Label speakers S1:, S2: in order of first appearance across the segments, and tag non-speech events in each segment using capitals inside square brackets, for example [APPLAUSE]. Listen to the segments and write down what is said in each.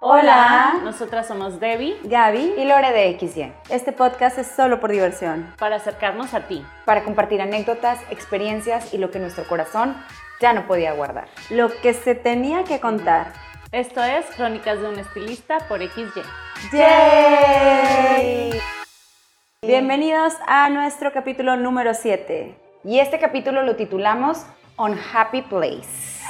S1: Hola.
S2: Nosotras somos Debbie
S1: Gaby
S3: y Lore de XY,
S1: Este podcast es solo por diversión.
S2: para acercarnos a ti.
S3: para compartir anécdotas, experiencias y lo que nuestro corazón ya no podía guardar.
S1: Lo que se tenía que contar.
S2: Esto es Crónicas de un estilista por XY.
S1: ¡Yay! Bienvenidos a nuestro capítulo número 7.
S3: Y este capítulo lo titulamos On Happy Place.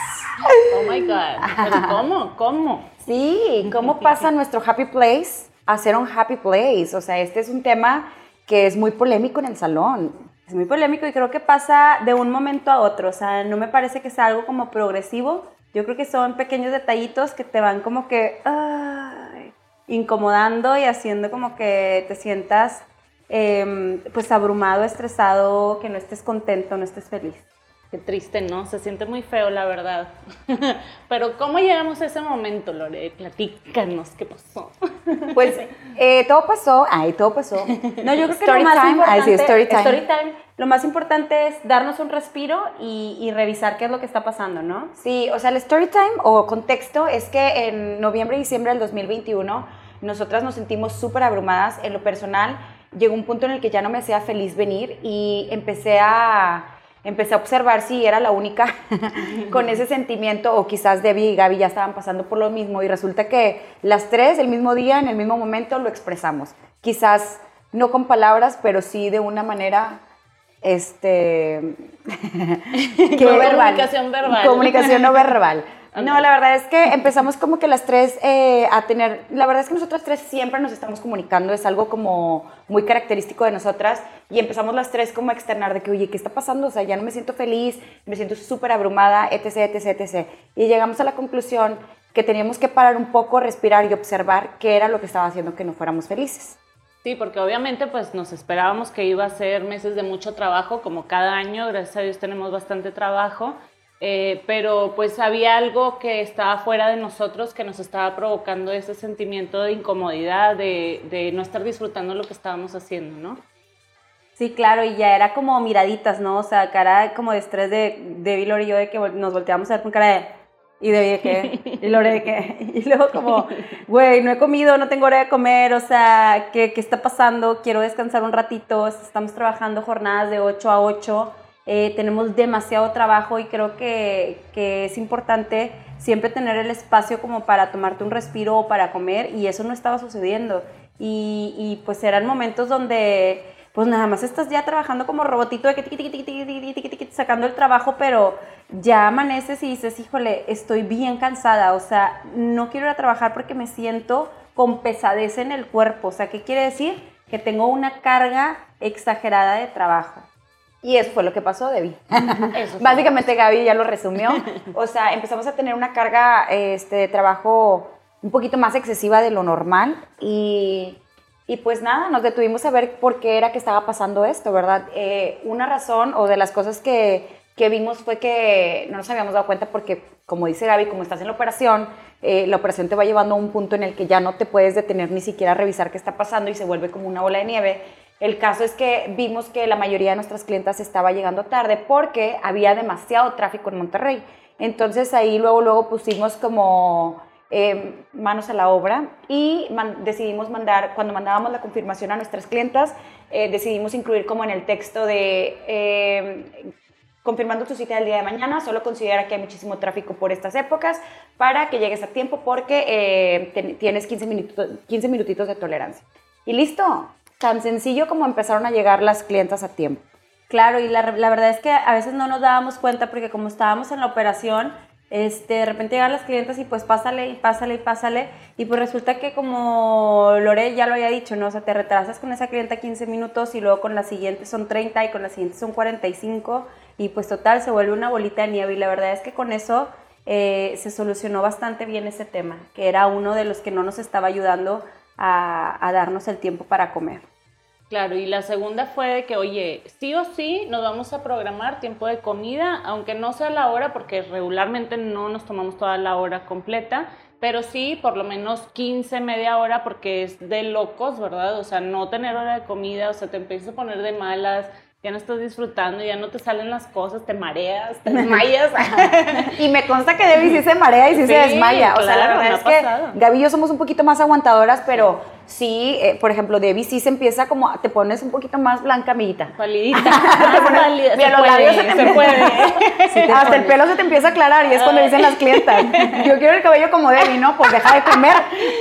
S2: Oh my God. ¿Pero [LAUGHS] cómo? ¿Cómo?
S3: Sí, ¿cómo [LAUGHS] pasa nuestro happy place a ser un happy place? O sea, este es un tema que es muy polémico en el salón.
S1: Es muy polémico y creo que pasa de un momento a otro. O sea, no me parece que sea algo como progresivo. Yo creo que son pequeños detallitos que te van como que ay, incomodando y haciendo como que te sientas em, pues abrumado, estresado, que no estés contento, no estés feliz.
S2: Qué triste, ¿no? Se siente muy feo, la verdad. [LAUGHS] Pero ¿cómo llegamos a ese momento, Lore? Platícanos, ¿qué pasó? [LAUGHS]
S3: Pues eh, todo pasó, ay, todo pasó.
S1: No, yo creo que
S3: Story
S1: lo más
S3: time,
S1: importante,
S3: ay, sí, story time.
S1: time, lo más importante es darnos un respiro y, y revisar qué es lo que está pasando, ¿no?
S3: Sí, o sea, el story time o contexto es que en noviembre y diciembre del 2021 nosotras nos sentimos súper abrumadas. En lo personal, llegó un punto en el que ya no me hacía feliz venir y empecé a, empecé a observar si era la única [LAUGHS] con ese sentimiento o quizás Debbie y Gaby ya estaban pasando por lo mismo y resulta que las tres el mismo día, en el mismo momento, lo expresamos. Quizás no con palabras, pero sí de una manera este [LAUGHS] que-
S2: No verbal. Comunicación verbal.
S3: comunicación no verbal no la verdad es que empezamos como que las tres eh, a tener la verdad es que nosotras tres siempre nos estamos comunicando es algo como muy característico de nosotras y empezamos las tres como a externar de que oye qué está pasando o sea ya no me siento feliz me siento súper abrumada etc etc etc y llegamos a la conclusión que teníamos que parar un poco respirar y observar qué era lo que estaba haciendo que no fuéramos felices.
S2: Sí, porque obviamente pues nos esperábamos que iba a ser meses de mucho trabajo, como cada año, gracias a Dios tenemos bastante trabajo, eh, pero pues había algo que estaba fuera de nosotros que nos estaba provocando ese sentimiento de incomodidad, de, de no estar disfrutando lo que estábamos haciendo, ¿no?
S1: Sí, claro, y ya era como miraditas, ¿no? O sea, cara como de estrés de, de Lore y yo, de que nos volteamos a ver con cara de... Y de de que, [LAUGHS] y Lore de que, y luego como, güey, no he comido, no tengo hora de comer, o sea, ¿qué, qué está pasando? Quiero descansar un ratito, estamos trabajando jornadas de 8 a 8, eh, tenemos demasiado trabajo y creo que, que, es importante siempre tener el espacio como para tomarte un respiro o para comer y eso no estaba sucediendo. Y, y pues eran momentos donde pues nada más estás ya trabajando como robotito de que tiqui, tiqui, tiqui, sacando el trabajo, pero ya amaneces y dices, híjole, estoy bien cansada, o sea, no quiero ir a trabajar porque me siento con pesadez en el cuerpo, o sea, ¿qué quiere decir? Que tengo una carga exagerada de trabajo.
S3: Y eso fue lo que pasó, Debbie.
S2: Eso.
S3: Básicamente Gaby ya lo resumió. O sea, empezamos a tener una carga este, de trabajo un poquito más excesiva de lo normal y, y pues nada, nos detuvimos a ver por qué era que estaba pasando esto, ¿verdad? Eh, una razón o de las cosas que, que vimos fue que no nos habíamos dado cuenta porque, como dice Gaby, como estás en la operación, eh, la operación te va llevando a un punto en el que ya no te puedes detener ni siquiera a revisar qué está pasando y se vuelve como una bola de nieve. El caso es que vimos que la mayoría de nuestras clientas estaba llegando tarde porque había demasiado tráfico en Monterrey. Entonces ahí luego, luego pusimos como eh, manos a la obra y decidimos mandar, cuando mandábamos la confirmación a nuestras clientas, eh, decidimos incluir como en el texto de... eh, confirmando tu cita del día de mañana, solo considera que hay muchísimo tráfico por estas épocas para que llegues a tiempo porque eh, tienes 15, minutos, 15 minutitos de tolerancia. Y listo, tan sencillo como empezaron a llegar las clientas a tiempo.
S1: Claro, y la, verdad es que a veces no nos dábamos cuenta porque como estábamos en la operación, este, de repente llegan las clientes y pues pásale y pásale y pásale y pues resulta que como Lore ya lo había dicho, ¿no? O sea, te retrasas con esa clienta 15 minutos y luego con la siguiente son 30 y con la siguiente son 45 y pues total se vuelve una bolita de nieve y la verdad es que con eso eh, se solucionó bastante bien ese tema, que era uno de los que no nos estaba ayudando a, darnos el tiempo para comer.
S2: Claro, y la segunda fue de que, oye, sí o sí nos vamos a programar tiempo de comida, aunque no sea la hora, porque regularmente no nos tomamos toda la hora completa, pero sí por lo menos 15, media hora, porque es de locos, ¿verdad? O sea, no tener hora de comida, o sea, te empiezas a poner de malas, ya no estás disfrutando, ya no te salen las cosas, te mareas, te [LAUGHS] desmayas. [LAUGHS]
S3: y me consta que Debbie sí se marea y sí, se desmaya. O sea, la verdad es que Gaby y yo somos un poquito más aguantadoras, pero sí, eh, por ejemplo, Debbie sí se empieza como, te pones un poquito más blanca, amiguita.
S2: Palidita. [LAUGHS]
S3: Mira, los labios se te puede. [LAUGHS] Hasta el pelo se te empieza a aclarar y es cuando dicen las clientas, yo quiero el cabello como Debbie, ¿no? Pues deja de comer,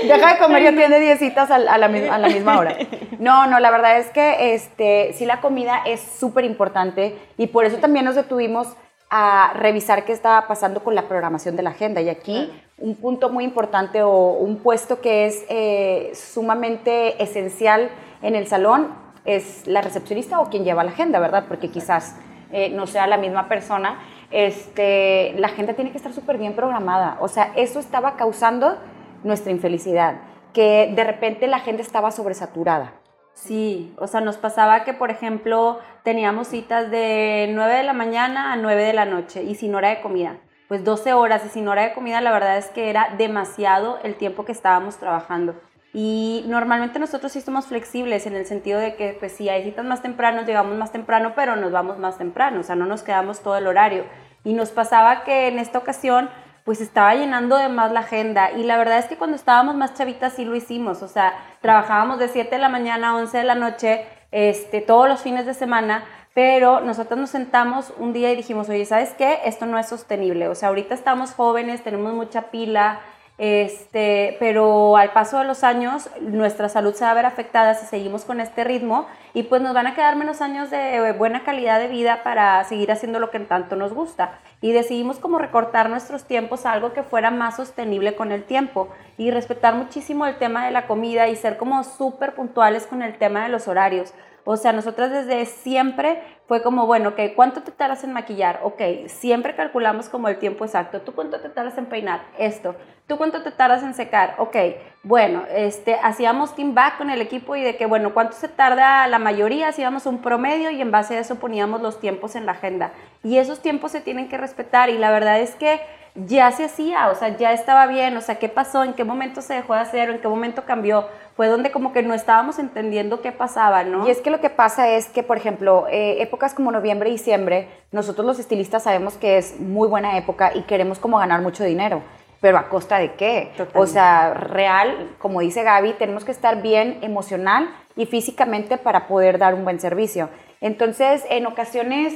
S3: deja de comer y atiende diez citas a, la, a la misma hora. No, no, la verdad es que este, sí la comida es súper importante y por eso también nos detuvimos a revisar qué estaba pasando con la programación de la agenda. Y aquí un punto muy importante o un puesto que es eh, sumamente esencial en el salón es la recepcionista o quien lleva la agenda, ¿verdad? Porque quizás eh, no sea la misma persona. Este, la agenda tiene que estar súper bien programada. O sea, eso estaba causando nuestra infelicidad, que de repente la agenda estaba sobresaturada.
S1: Sí, o sea, nos pasaba que, por ejemplo, teníamos citas de 9 de la mañana a 9 de la noche y sin hora de comida. Pues 12 horas y sin hora de comida, la verdad es que era demasiado el tiempo que estábamos trabajando. Y normalmente nosotros sí somos flexibles en el sentido de que, pues si hay citas más temprano, llegamos más temprano, pero nos vamos más temprano, o sea, no nos quedamos todo el horario. Y nos pasaba que en esta ocasión pues estaba llenando de más la agenda. Y la verdad es que cuando estábamos más chavitas sí lo hicimos. O sea, trabajábamos de 7 de la mañana a 11 de la noche, este, todos los fines de semana. Pero nosotros nos sentamos un día y dijimos, oye, ¿sabes qué? Esto no es sostenible. O sea, ahorita estamos jóvenes, tenemos mucha pila, este, pero al paso de los años nuestra salud se va a ver afectada si seguimos con este ritmo y pues nos van a quedar menos años de buena calidad de vida para seguir haciendo lo que tanto nos gusta. Y decidimos como recortar nuestros tiempos a algo que fuera más sostenible con el tiempo y respetar muchísimo el tema de la comida y ser como súper puntuales con el tema de los horarios. O sea, nosotras desde siempre fue como, bueno, ok, ¿cuánto te tardas en maquillar? Ok, siempre calculamos como el tiempo exacto. ¿Tú cuánto te tardas en peinar? Esto. ¿Tú cuánto te tardas en secar? Ok, bueno, este, hacíamos team back con el equipo y de que, bueno, ¿cuánto se tarda la mayoría? Hacíamos un promedio y en base a eso poníamos los tiempos en la agenda. Y esos tiempos se tienen que respetar y la verdad es que ya se hacía, o sea, ya estaba bien, o sea, ¿qué pasó? ¿En qué momento se dejó de hacer? ¿En qué momento cambió? Fue donde como que no estábamos entendiendo qué pasaba, ¿no?
S3: Y es que lo que pasa es que, por ejemplo, eh, épocas como noviembre y diciembre, nosotros los estilistas sabemos que es muy buena época y queremos como ganar mucho dinero. Pero a costa de qué? O sea, real, como dice Gaby, tenemos que estar bien emocional y físicamente para poder dar un buen servicio. Entonces, en ocasiones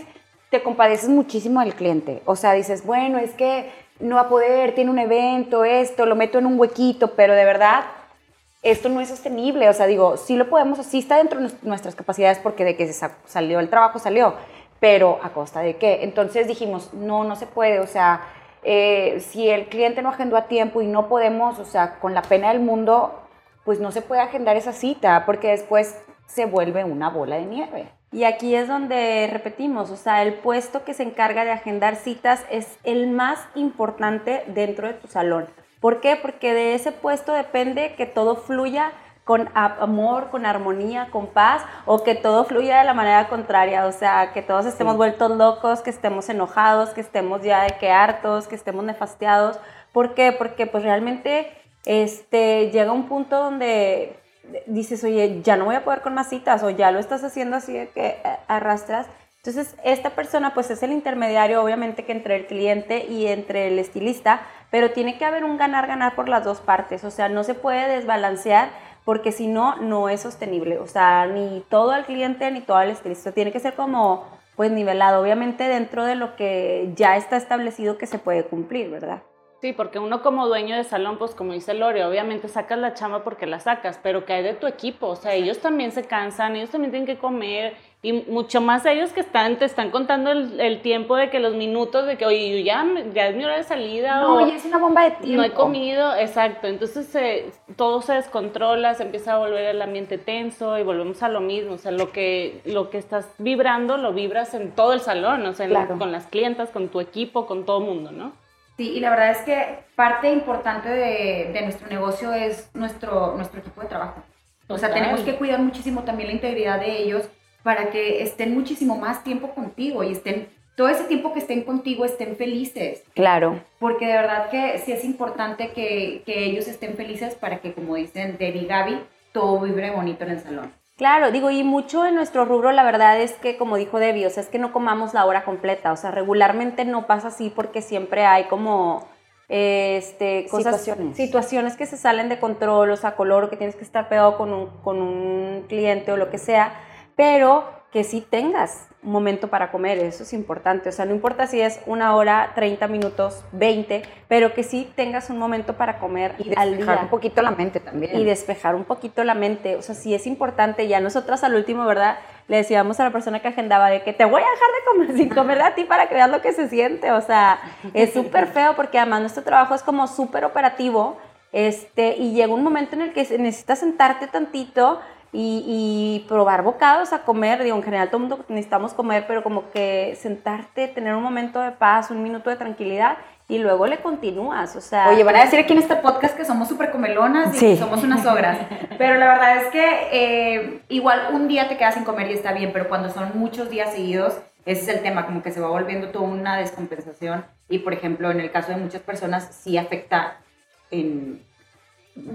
S3: te compadeces muchísimo del cliente. O sea, dices, bueno, es que no va a poder, tiene un evento, esto, lo meto en un huequito, pero de verdad, esto no es sostenible. O sea, digo, sí lo podemos, sí está dentro de nuestras capacidades porque de que se salió el trabajo, salió, pero ¿a costa de qué? Entonces dijimos, no, no se puede, o sea, eh, si el cliente no agendó a tiempo y no podemos, o sea, con la pena del mundo, pues no se puede agendar esa cita porque después se vuelve una bola de nieve.
S1: Y aquí es donde repetimos, o sea, el puesto que se encarga de agendar citas es el más importante dentro de tu salón. ¿Por qué? Porque de ese puesto depende que todo fluya con amor, con armonía, con paz, o que todo fluya de la manera contraria, o sea, que todos estemos vueltos locos, que estemos enojados, que estemos ya de que hartos, que estemos nefastiados. ¿Por qué? Porque pues realmente este, llega un punto donde dices, oye, ya no voy a poder con más citas o ya lo estás haciendo así de que arrastras. Entonces, esta persona pues es el intermediario obviamente que entre el cliente y entre el estilista, pero tiene que haber un ganar-ganar por las dos partes, o sea, no se puede desbalancear porque si no, no es sostenible, o sea, ni todo al cliente ni todo al estilista, tiene que ser como pues nivelado, obviamente dentro de lo que ya está establecido que se puede cumplir, ¿verdad?
S2: Sí, porque uno como dueño de salón, pues como dice Lore, obviamente sacas la chamba porque la sacas, pero que hay de tu equipo, o sea, ellos también se cansan, ellos también tienen que comer, y mucho más ellos que están, te están contando el, tiempo de que los minutos de que, oye, ya, ya es mi hora de salida.
S3: No, ya es una bomba de tiempo.
S2: No he comido, exacto. Entonces todo se descontrola, se empieza a volver el ambiente tenso y volvemos a lo mismo. O sea, lo que, lo que estás vibrando, lo vibras en todo el salón, o sea, con las clientas, con tu equipo, con todo el mundo, ¿no?
S3: Sí, y la verdad es que parte importante de, de nuestro negocio es nuestro, nuestro equipo de trabajo. O sea, tenemos que cuidar muchísimo también la integridad de ellos para que estén muchísimo más tiempo contigo y estén, todo ese tiempo que estén contigo estén felices.
S1: Claro.
S3: Porque de verdad que sí es importante que, que ellos estén felices para que, como dicen Debbie y Gaby, todo vibre bonito en el salón.
S1: Claro, digo, y mucho en nuestro rubro, la verdad es que, como dijo Debbie, o sea, es que no comamos la hora completa, o sea, regularmente no pasa así porque siempre hay como este, cosas,
S3: Situaciones.
S1: situaciones que se salen de control, o sea, color, o que tienes que estar pegado con un, con un cliente o lo que sea, pero que sí tengas un momento para comer, eso es importante, o sea, no importa si es una hora, 30 minutos, 20, pero que sí tengas un momento para comer
S3: Y
S1: al
S3: despejar
S1: día
S3: un poquito la mente también.
S1: y despejar un poquito la mente. O sea, sí es importante. Ya nosotras al último, ¿verdad? Le decíamos a la persona que agendaba de que te voy a dejar de comer [LAUGHS] sin comer a ti para que veas lo que se siente. O sea, es súper feo porque además nuestro trabajo es como súper operativo. Este, y llega un momento en el que necesitas sentarte tantito y, y probar bocados a comer. Digo, en general todo el mundo necesitamos comer, pero como que sentarte, tener un momento de paz, un minuto de tranquilidad y luego le continúas. O sea,
S3: Oye, van a decir aquí en este podcast que somos súper comelonas y
S1: Sí.
S3: somos unas ogras. Pero la verdad es que eh, igual un día te quedas sin comer y está bien, pero cuando son muchos días seguidos, ese es el tema, como que se va volviendo toda una descompensación. Y por ejemplo, en el caso de muchas personas, sí afecta en,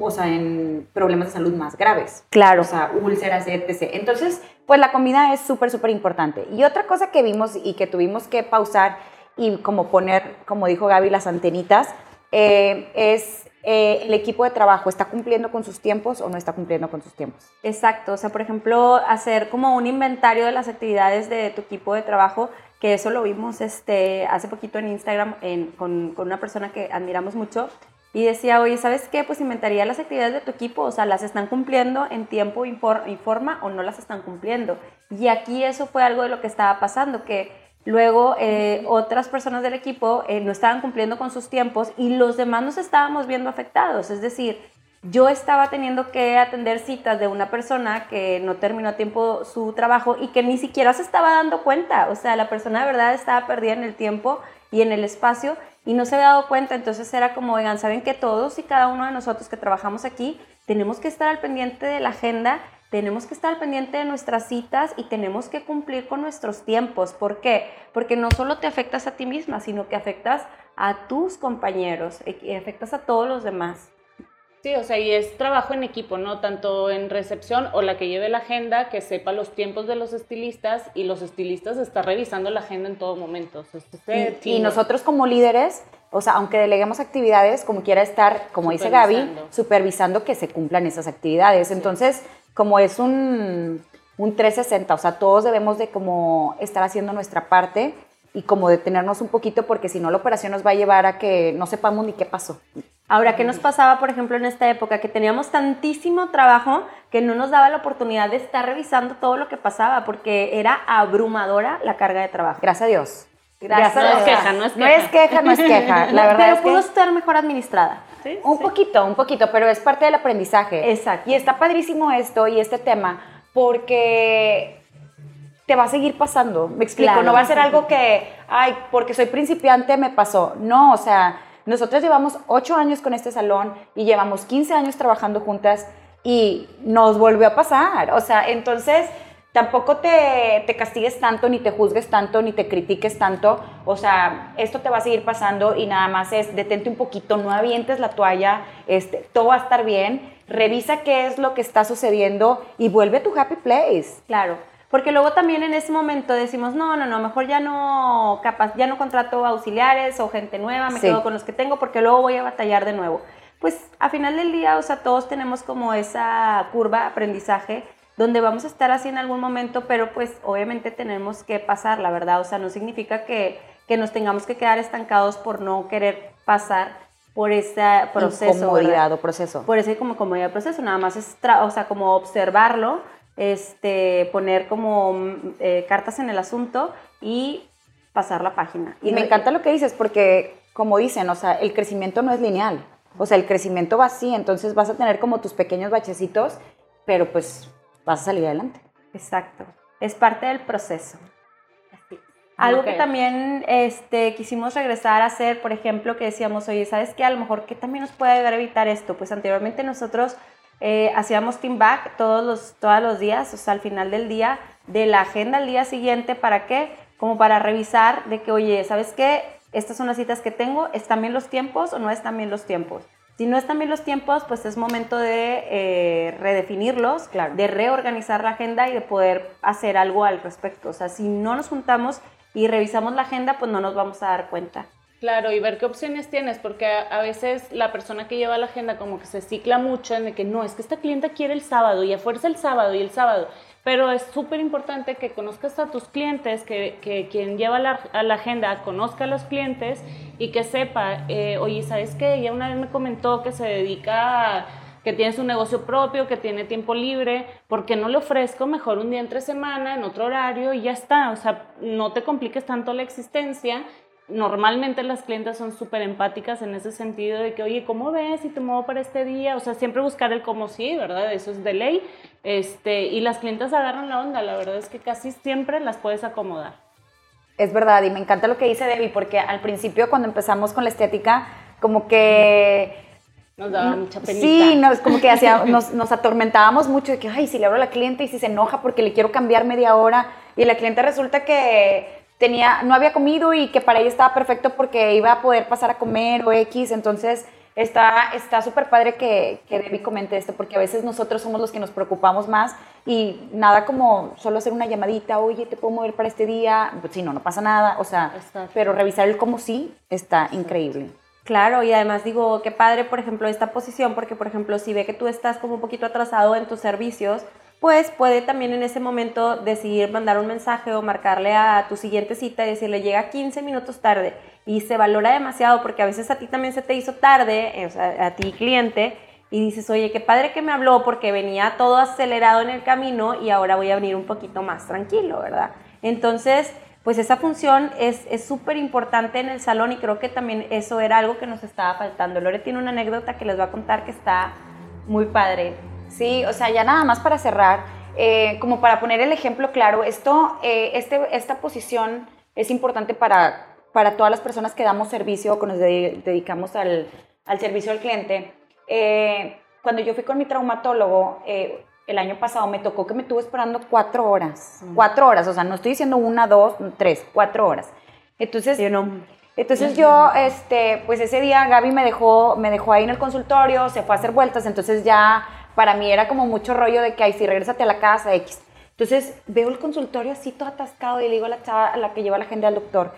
S3: o sea, en problemas de salud más graves.
S1: Claro.
S3: O sea, úlceras, etc. Entonces, pues la comida es súper, súper importante. Y otra cosa que vimos y que tuvimos que pausar y como poner, como dijo Gaby, las antenitas, eh, es eh, el equipo de trabajo, ¿está cumpliendo con sus tiempos o no está cumpliendo con sus tiempos?
S1: Exacto, o sea, por ejemplo, hacer como un inventario de las actividades de tu equipo de trabajo, que eso lo vimos este, hace poquito en Instagram en- con, con una persona que admiramos mucho, y decía, oye, ¿sabes qué? Pues inventaría las actividades de tu equipo, o sea, ¿las están cumpliendo en tiempo y for- y forma o no las están cumpliendo? Y aquí eso fue algo de lo que estaba pasando, que Luego, eh, otras personas del equipo eh, no estaban cumpliendo con sus tiempos y los demás nos estábamos viendo afectados. Es decir, yo estaba teniendo que atender citas de una persona que no terminó a tiempo su trabajo y que ni siquiera se estaba dando cuenta. O sea, la persona de verdad estaba perdida en el tiempo y en el espacio y no se había dado cuenta. Entonces era como, oigan, saben que todos y cada uno de nosotros que trabajamos aquí tenemos que estar al pendiente de la agenda tenemos que estar al pendiente de nuestras citas y tenemos que cumplir con nuestros tiempos. ¿Por qué? Porque no solo te afectas a ti misma, sino que afectas a tus compañeros y afectas a todos los demás.
S2: Sí, o sea, y es trabajo en equipo, ¿no? Tanto en recepción o la que lleve la agenda, que sepa los tiempos de los estilistas y los estilistas están revisando la agenda en todo momento. O sea, este
S3: Y, nosotros como líderes, o sea, aunque deleguemos actividades, como quiera estar, como dice Gaby,
S2: Supervisando.
S3: supervisando que se cumplan esas actividades. Entonces, como es un, un 360, o sea, todos debemos de como estar haciendo nuestra parte y como detenernos un poquito porque si no la operación nos va a llevar a que no sepamos ni qué pasó.
S1: Ahora, ¿qué nos pasaba, por ejemplo, en esta época? Que teníamos tantísimo trabajo que no nos daba la oportunidad de estar revisando todo lo que pasaba, porque era abrumadora la carga de trabajo.
S3: Gracias a Dios.
S1: Gracias
S2: No es queja, no es
S3: No es queja, no es queja. La verdad
S1: Pero
S3: es que-
S1: pudo estar mejor administrada.
S2: Sí,
S3: Un
S2: sí.
S3: poquito, un poquito, pero es parte del aprendizaje.
S1: Exacto.
S3: Y está padrísimo esto y este tema porque te va a seguir pasando. Me explico,
S1: Claro.
S3: no va a ser algo que, ay, porque soy principiante me pasó. No, o sea, nosotros llevamos ocho años con este salón y llevamos 15 años trabajando juntas y nos volvió a pasar. O sea, entonces tampoco te, te castigues tanto, ni te juzgues tanto, ni te critiques tanto. O sea, esto te va a seguir pasando y nada más es detente un poquito, no avientes la toalla, este, todo va a estar bien. Revisa qué es lo que está sucediendo y vuelve a tu happy place.
S1: Claro, porque luego también en ese momento decimos, no, no, no, mejor ya no, capaz, ya no contrato auxiliares o gente nueva, me
S3: Sí.
S1: quedo con los que tengo porque luego voy a batallar de nuevo. Pues a final del día, o sea, todos tenemos como esa curva aprendizaje donde vamos a estar así en algún momento, pero pues obviamente tenemos que pasar, la verdad, o sea, no significa que, que nos tengamos que quedar estancados por no querer pasar por ese proceso.
S3: Incomodidad o proceso.
S1: Por hay como comodidad proceso, nada más es, o sea, como observarlo, este, poner como eh, cartas en el asunto y pasar la página.
S3: Y me encanta lo que dices porque, como dicen, o sea, el crecimiento no es lineal. O sea, el crecimiento va así, entonces vas a tener como tus pequeños bachecitos, pero pues vas a salir adelante.
S1: Exacto, es parte del proceso. Algo que también este, quisimos regresar a hacer, por ejemplo, que decíamos, oye, ¿sabes qué? A lo mejor, ¿qué también nos puede ayudar a evitar esto? Pues anteriormente nosotros eh, hacíamos team back todos los, todos los días, o sea, al final del día, de la agenda al día siguiente, ¿para qué? Como para revisar de que, oye, ¿sabes qué? Estas son las citas que tengo, ¿están bien los tiempos o no están bien los tiempos? Si no están bien los tiempos, pues es momento de eh, redefinirlos,
S3: Claro.
S1: de reorganizar la agenda y de poder hacer algo al respecto. O sea, si no nos juntamos y revisamos la agenda, pues no nos vamos a dar cuenta.
S2: Claro, y ver qué opciones tienes, porque a, veces la persona que lleva la agenda como que se cicla mucho en de que no, es que esta clienta quiere el sábado y a fuerza el sábado y el sábado. Pero es súper importante que conozcas a tus clientes, que, que quien lleva la, la agenda conozca a los clientes y que sepa, eh, oye, ¿sabes qué? Ella una vez me comentó que se dedica a que tiene su negocio propio, que tiene tiempo libre, ¿por qué no le ofrezco mejor un día entre semana, en otro horario y ya está? O sea, no te compliques tanto la existencia. Normalmente las clientes son súper empáticas en ese sentido de que, oye, ¿cómo ves? Y te muevo para este día. O sea, siempre buscar el cómo sí, ¿verdad? Eso es de ley. Este, y las clientes agarran la onda. La verdad es que casi siempre las puedes acomodar.
S3: Es verdad, y me encanta lo que dice Debbie, porque al principio cuando empezamos con la estética, como que...
S2: Nos daba mucha penita.
S3: Sí, nos, como que [LAUGHS] nos atormentábamos mucho de que, ay, si le hablo a la cliente y si se enoja porque le quiero cambiar media hora, y la cliente resulta que tenía, no había comido y que para ella estaba perfecto porque iba a poder pasar a comer o X, entonces está está súper padre que, que Debbie comente esto, porque a veces nosotros somos los que nos preocupamos más y nada como solo hacer una llamadita, oye, ¿te puedo mover para este día? Pues sí, no, no pasa nada, o sea,
S2: Exacto.
S3: pero revisar el cómo sí está increíble.
S1: Claro, y además digo, qué padre, por ejemplo, esta posición, porque, por ejemplo, si ve que tú estás como un poquito atrasado en tus servicios, pues puede también en ese momento decidir mandar un mensaje o marcarle a tu siguiente cita y decirle, llega 15 minutos tarde. Y se valora demasiado porque a veces a ti también se te hizo tarde, a ti cliente, y dices, oye, qué padre que me habló porque venía todo acelerado en el camino y ahora voy a venir un poquito más tranquilo, ¿verdad? Entonces, pues esa función es es súper importante en el salón y creo que también eso era algo que nos estaba faltando. Lore tiene una anécdota que les va a contar que está muy padre.
S3: Sí, o sea, ya nada más para cerrar, eh, como para poner el ejemplo claro, esto, eh, este, esta posición es importante para, para todas las personas que damos servicio o que nos de- dedicamos al, al servicio al cliente. Eh, cuando yo fui con mi traumatólogo, el año pasado me tocó que me estuvo esperando cuatro horas. Cuatro horas, o sea, no estoy diciendo una, dos, tres, cuatro horas. Entonces,
S1: Yo no.
S3: entonces yo, este, pues ese día Gaby me dejó, me dejó ahí en el consultorio, se fue a hacer vueltas, entonces ya para mí era como mucho rollo de que, ay, sí, regrésate a la casa, X. Entonces veo el consultorio así todo atascado y le digo a la chava a la que lleva la agenda al doctor,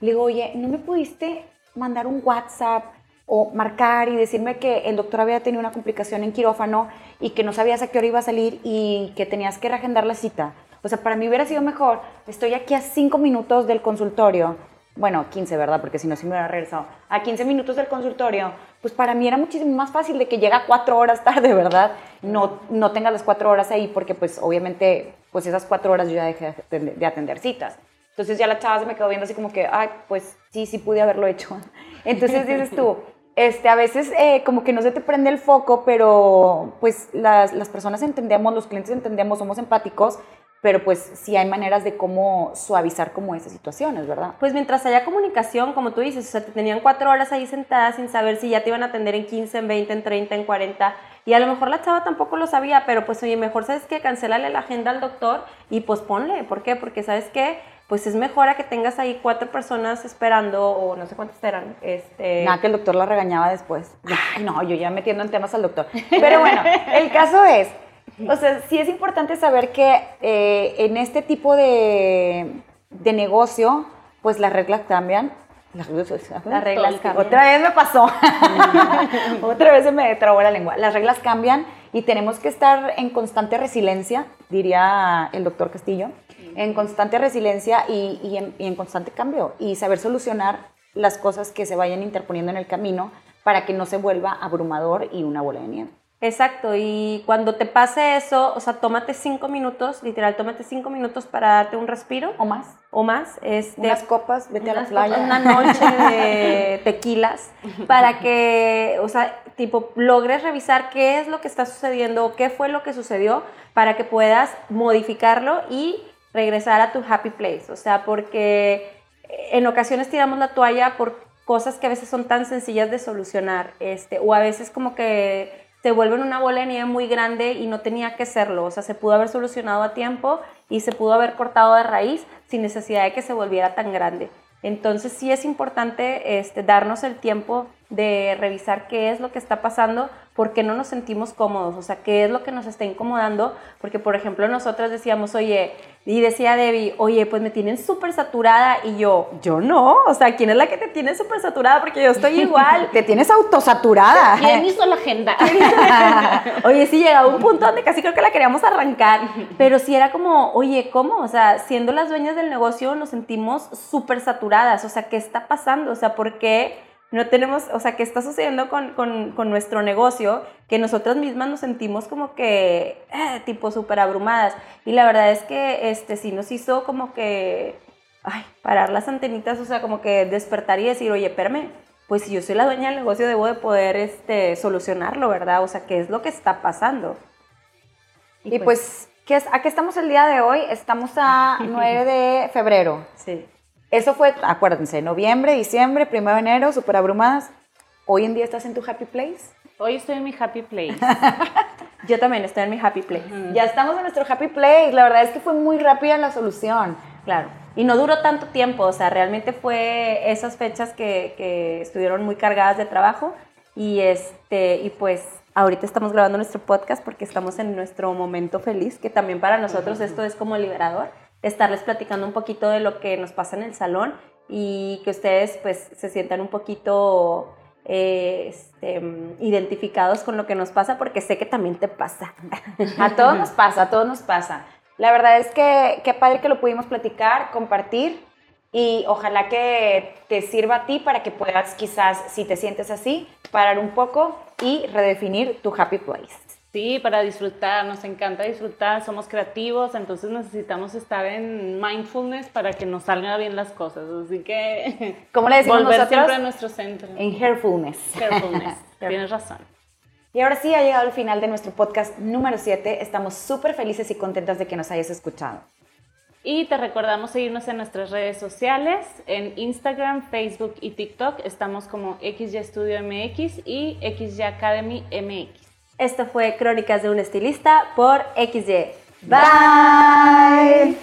S3: le digo, oye, ¿no me pudiste mandar un WhatsApp o marcar y decirme que el doctor había tenido una complicación en quirófano y que no sabías a qué hora iba a salir y que tenías que reagendar la cita? O sea, para mí hubiera sido mejor, estoy aquí a cinco minutos del consultorio, bueno, 15, ¿verdad? Porque si no, sí me hubiera regresado. A 15 minutos del consultorio, pues para mí era muchísimo más fácil de que llega cuatro horas tarde, ¿verdad? No, no tenga las cuatro horas ahí, porque pues obviamente, pues esas cuatro horas yo ya dejé de atender, de atender citas. Entonces ya la chava se me quedó viendo así como que, ay, pues sí, sí pude haberlo hecho. [LAUGHS] Entonces dices tú, este, a veces eh, como que no se te prende el foco, pero pues las, las personas entendemos, los clientes entendemos, somos empáticos, pero pues sí hay maneras de cómo suavizar como esas situaciones, ¿verdad?
S1: Pues mientras haya comunicación, como tú dices, o sea, te tenían cuatro horas ahí sentadas sin saber si ya te iban a atender en 15, en 20, en 30, en 40. Y a lo mejor la chava tampoco lo sabía, pero pues oye, mejor sabes que cancélale la agenda al doctor y posponle. ¿Por qué? Porque sabes que pues es mejor a que tengas ahí cuatro personas esperando o no sé cuántas eran. Este,
S3: Nada, que el doctor la regañaba después. Ay, no, yo ya metiendo en temas al doctor. Pero bueno, el caso es, o sea, sí es importante saber que eh, en este tipo de, de negocio, pues las reglas cambian. Las,
S1: Las reglas cambian.
S3: Otra vez me pasó. [LAUGHS] Otra vez se me trabó la lengua. Las reglas cambian y tenemos que estar en constante resiliencia, diría el doctor Castillo, en constante resiliencia y, y en, y en constante cambio y saber solucionar las cosas que se vayan interponiendo en el camino para que no se vuelva abrumador y una bola de nieve.
S1: Exacto, y cuando te pase eso, o sea, tómate cinco minutos, literal, tómate cinco minutos para darte un respiro
S3: ¿O más?
S1: o más. Este,
S3: Unas copas, vete a la
S1: unas
S3: playa.
S1: copas, Una noche de [LAUGHS] tequilas para que, o sea, tipo, logres revisar qué es lo que está sucediendo, qué fue lo que sucedió, para que puedas modificarlo y regresar a tu happy place. O sea, porque en ocasiones tiramos la toalla por cosas que a veces son tan sencillas de solucionar, este, o a veces como que se vuelven una bola de nieve muy grande y no tenía que serlo. O sea, se pudo haber solucionado a tiempo y se pudo haber cortado de raíz sin necesidad de que se volviera tan grande. Entonces sí es importante este, darnos el tiempo de revisar qué es lo que está pasando, por qué no nos sentimos cómodos, o sea, qué es lo que nos está incomodando, porque por ejemplo nosotras decíamos, oye, y decía Debbie, oye, pues me tienen súper saturada y yo, yo no, o sea, ¿quién es la que te tiene súper saturada? Porque yo estoy igual. [LAUGHS]
S3: te tienes autosaturada.
S2: ¿Quién hizo la agenda? [LAUGHS]
S1: oye, sí, llegaba un punto donde casi creo que la queríamos arrancar, pero sí era como, oye, ¿cómo? O sea, siendo las dueñas del negocio nos sentimos súper saturadas, o sea, ¿qué está pasando? O sea, ¿por qué? No tenemos, o sea, ¿qué está sucediendo con, nuestro negocio? Que nosotras mismas nos sentimos como que, eh, tipo, súper abrumadas. Y la verdad es que, este, sí nos hizo como que, ay, parar las antenitas, o sea, como que despertar y decir, oye, espérame, pues si yo soy la dueña del negocio, debo de poder, este, solucionarlo, ¿verdad? O sea, ¿qué es lo que está pasando?
S3: Y, pues, pues ¿qué es, ¿a qué estamos el día de hoy? Estamos a [LAUGHS] 9 de febrero.
S1: Sí.
S3: Eso fue, acuérdense, noviembre, diciembre, primero de enero, súper abrumadas. Hoy en día estás en tu happy place.
S2: Hoy estoy en mi happy place. [LAUGHS]
S1: Yo también estoy en mi happy place.
S3: Ya estamos en nuestro happy place. La verdad es que fue muy rápida la solución.
S1: Claro. Y no duró tanto tiempo, o sea, realmente fue esas fechas que, que estuvieron muy cargadas de trabajo y este y pues ahorita estamos grabando nuestro podcast porque estamos en nuestro momento feliz, que también para nosotros esto es como liberador estarles platicando un poquito de lo que nos pasa en el salón y que ustedes pues se sientan un poquito eh, este, identificados con lo que nos pasa porque sé que también te pasa.
S3: A todos nos pasa, a todos nos pasa. La verdad es que qué padre que lo pudimos platicar, compartir y ojalá que te sirva a ti para que puedas quizás, si te sientes así, parar un poco y redefinir tu happy place.
S2: Sí, para disfrutar, nos encanta disfrutar, somos creativos, entonces necesitamos estar en mindfulness para que nos salgan bien las cosas. Así que. [LAUGHS]
S3: ¿Cómo le decimos
S2: volver
S3: nosotros?
S2: siempre a nuestro centro.
S3: En hearfulness.
S2: Hearfulness, [LAUGHS] tienes razón.
S3: Y ahora sí ha llegado el final de nuestro podcast número 7. Estamos súper felices y contentas de que nos hayas escuchado.
S2: Y te recordamos seguirnos en nuestras redes sociales, en Instagram, Facebook y TikTok. Estamos como XY Studio MX y XY Academy MX.
S1: Esto fue Crónicas de un Estilista por XY.
S3: Bye.